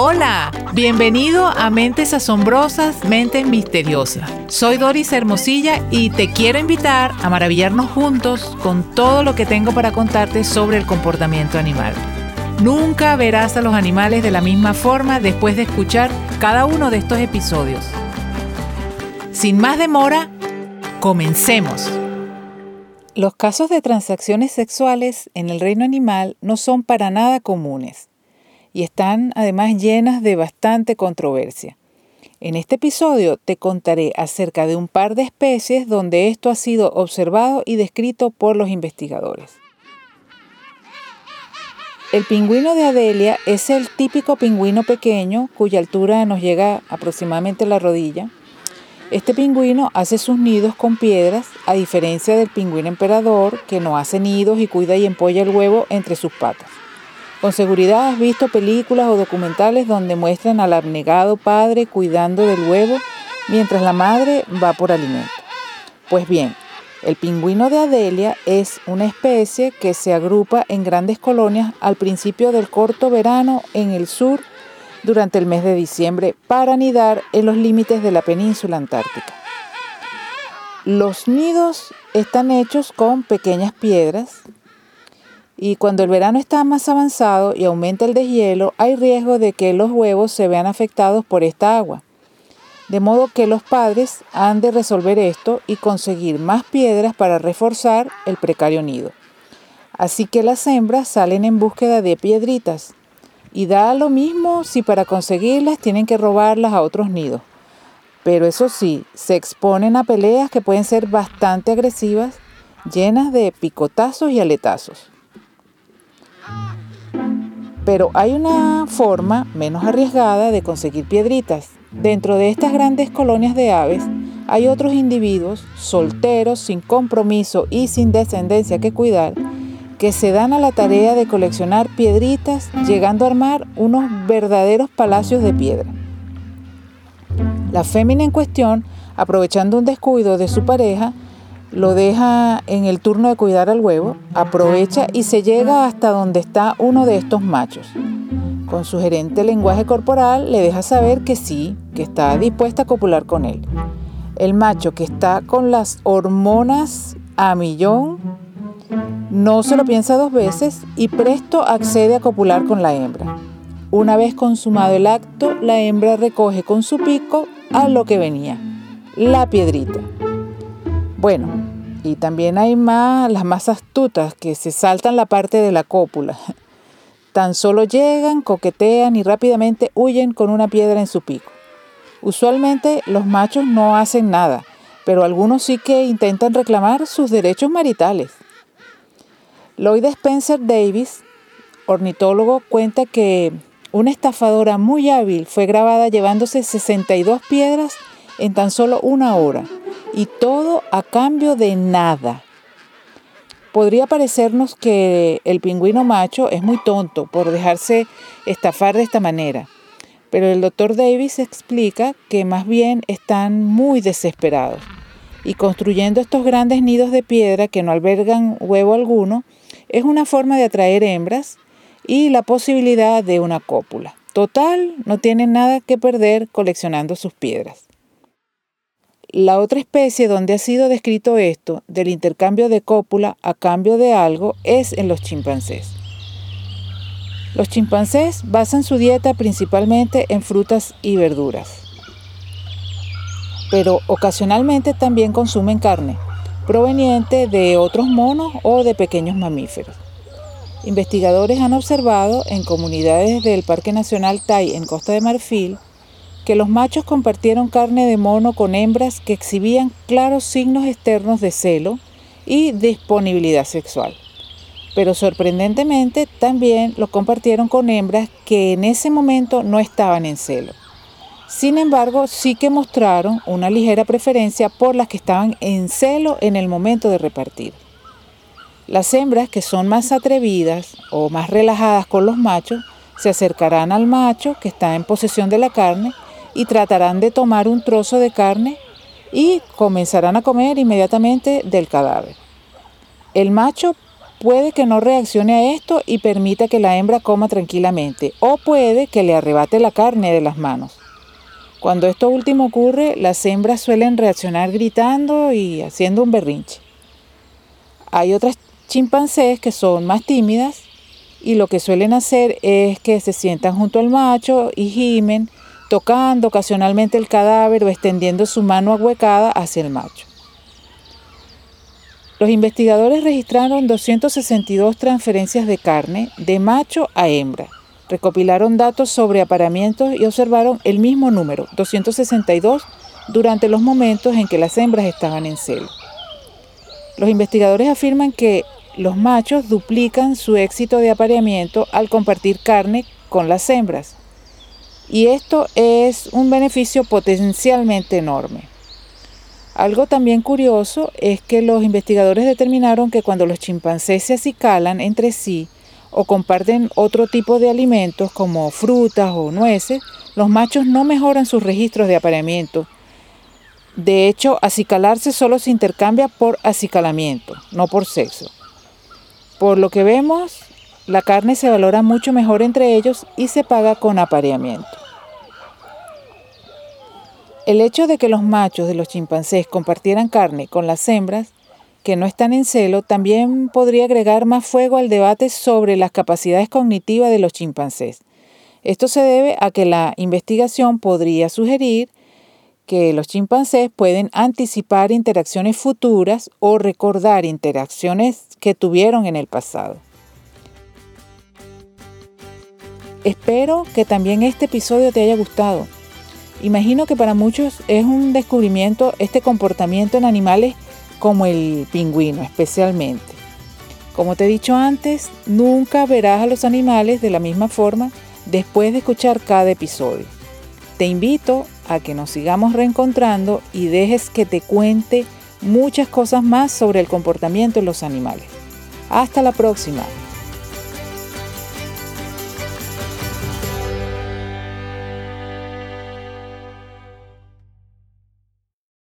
Hola, bienvenido a Mentes Asombrosas, Mentes Misteriosas. Soy Doris Hermosilla y te quiero invitar a maravillarnos juntos con todo lo que tengo para contarte sobre el comportamiento animal. Nunca verás a los animales de la misma forma después de escuchar cada uno de estos episodios. Sin más demora, comencemos. Los casos de transacciones sexuales en el reino animal no son para nada comunes y están además llenas de bastante controversia. En este episodio te contaré acerca de un par de especies donde esto ha sido observado y descrito por los investigadores. El pingüino de Adelia es el típico pingüino pequeño cuya altura nos llega aproximadamente a la rodilla. Este pingüino hace sus nidos con piedras, a diferencia del pingüino emperador que no hace nidos y cuida y empolla el huevo entre sus patas. Con seguridad has visto películas o documentales donde muestran al abnegado padre cuidando del huevo mientras la madre va por alimento. Pues bien, el pingüino de Adelia es una especie que se agrupa en grandes colonias al principio del corto verano en el sur durante el mes de diciembre para anidar en los límites de la península antártica. Los nidos están hechos con pequeñas piedras y cuando el verano está más avanzado y aumenta el deshielo hay riesgo de que los huevos se vean afectados por esta agua. De modo que los padres han de resolver esto y conseguir más piedras para reforzar el precario nido. Así que las hembras salen en búsqueda de piedritas. Y da lo mismo si para conseguirlas tienen que robarlas a otros nidos. Pero eso sí, se exponen a peleas que pueden ser bastante agresivas, llenas de picotazos y aletazos. Pero hay una forma menos arriesgada de conseguir piedritas. Dentro de estas grandes colonias de aves hay otros individuos solteros, sin compromiso y sin descendencia que cuidar, que se dan a la tarea de coleccionar piedritas, llegando a armar unos verdaderos palacios de piedra. La fémina en cuestión, aprovechando un descuido de su pareja, lo deja en el turno de cuidar al huevo, aprovecha y se llega hasta donde está uno de estos machos. Con sugerente lenguaje corporal le deja saber que sí, que está dispuesta a copular con él. El macho que está con las hormonas a millón no se lo piensa dos veces y presto accede a copular con la hembra. Una vez consumado el acto, la hembra recoge con su pico a lo que venía, la piedrita. Bueno, y también hay más, las más astutas que se saltan la parte de la cópula. Tan solo llegan, coquetean y rápidamente huyen con una piedra en su pico. Usualmente los machos no hacen nada, pero algunos sí que intentan reclamar sus derechos maritales. Lloyd Spencer Davis, ornitólogo, cuenta que una estafadora muy hábil fue grabada llevándose 62 piedras en tan solo una hora y todo a cambio de nada. Podría parecernos que el pingüino macho es muy tonto por dejarse estafar de esta manera, pero el doctor Davis explica que más bien están muy desesperados y construyendo estos grandes nidos de piedra que no albergan huevo alguno es una forma de atraer hembras y la posibilidad de una cópula. Total, no tienen nada que perder coleccionando sus piedras. La otra especie donde ha sido descrito esto, del intercambio de cópula a cambio de algo, es en los chimpancés. Los chimpancés basan su dieta principalmente en frutas y verduras, pero ocasionalmente también consumen carne, proveniente de otros monos o de pequeños mamíferos. Investigadores han observado en comunidades del Parque Nacional Tai en Costa de Marfil que los machos compartieron carne de mono con hembras que exhibían claros signos externos de celo y disponibilidad sexual. Pero sorprendentemente también lo compartieron con hembras que en ese momento no estaban en celo. Sin embargo, sí que mostraron una ligera preferencia por las que estaban en celo en el momento de repartir. Las hembras que son más atrevidas o más relajadas con los machos se acercarán al macho que está en posesión de la carne y tratarán de tomar un trozo de carne y comenzarán a comer inmediatamente del cadáver. El macho puede que no reaccione a esto y permita que la hembra coma tranquilamente, o puede que le arrebate la carne de las manos. Cuando esto último ocurre, las hembras suelen reaccionar gritando y haciendo un berrinche. Hay otras chimpancés que son más tímidas y lo que suelen hacer es que se sientan junto al macho y gimen, tocando ocasionalmente el cadáver o extendiendo su mano ahuecada hacia el macho. Los investigadores registraron 262 transferencias de carne de macho a hembra. Recopilaron datos sobre apareamientos y observaron el mismo número, 262, durante los momentos en que las hembras estaban en celo. Los investigadores afirman que los machos duplican su éxito de apareamiento al compartir carne con las hembras. Y esto es un beneficio potencialmente enorme. Algo también curioso es que los investigadores determinaron que cuando los chimpancés se acicalan entre sí o comparten otro tipo de alimentos como frutas o nueces, los machos no mejoran sus registros de apareamiento. De hecho, acicalarse solo se intercambia por acicalamiento, no por sexo. Por lo que vemos, la carne se valora mucho mejor entre ellos y se paga con apareamiento. El hecho de que los machos de los chimpancés compartieran carne con las hembras que no están en celo también podría agregar más fuego al debate sobre las capacidades cognitivas de los chimpancés. Esto se debe a que la investigación podría sugerir que los chimpancés pueden anticipar interacciones futuras o recordar interacciones que tuvieron en el pasado. Espero que también este episodio te haya gustado. Imagino que para muchos es un descubrimiento este comportamiento en animales como el pingüino especialmente. Como te he dicho antes, nunca verás a los animales de la misma forma después de escuchar cada episodio. Te invito a que nos sigamos reencontrando y dejes que te cuente muchas cosas más sobre el comportamiento de los animales. Hasta la próxima.